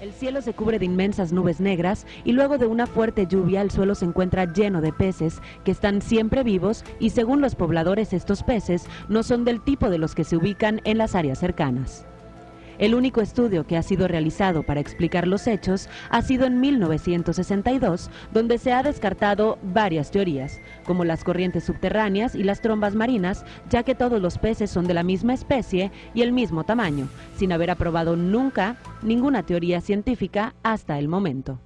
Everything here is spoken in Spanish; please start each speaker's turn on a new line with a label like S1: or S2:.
S1: El cielo se cubre de inmensas nubes negras y luego de una fuerte lluvia el suelo se encuentra lleno de peces que están siempre vivos y según los pobladores estos peces no son del tipo de los que se ubican en las áreas cercanas. El único estudio que ha sido realizado para explicar los hechos ha sido en 1962, donde se ha descartado varias teorías, como las corrientes subterráneas y las trombas marinas, ya que todos los peces son de la misma especie y el mismo tamaño, sin haber aprobado nunca ninguna teoría científica hasta el momento.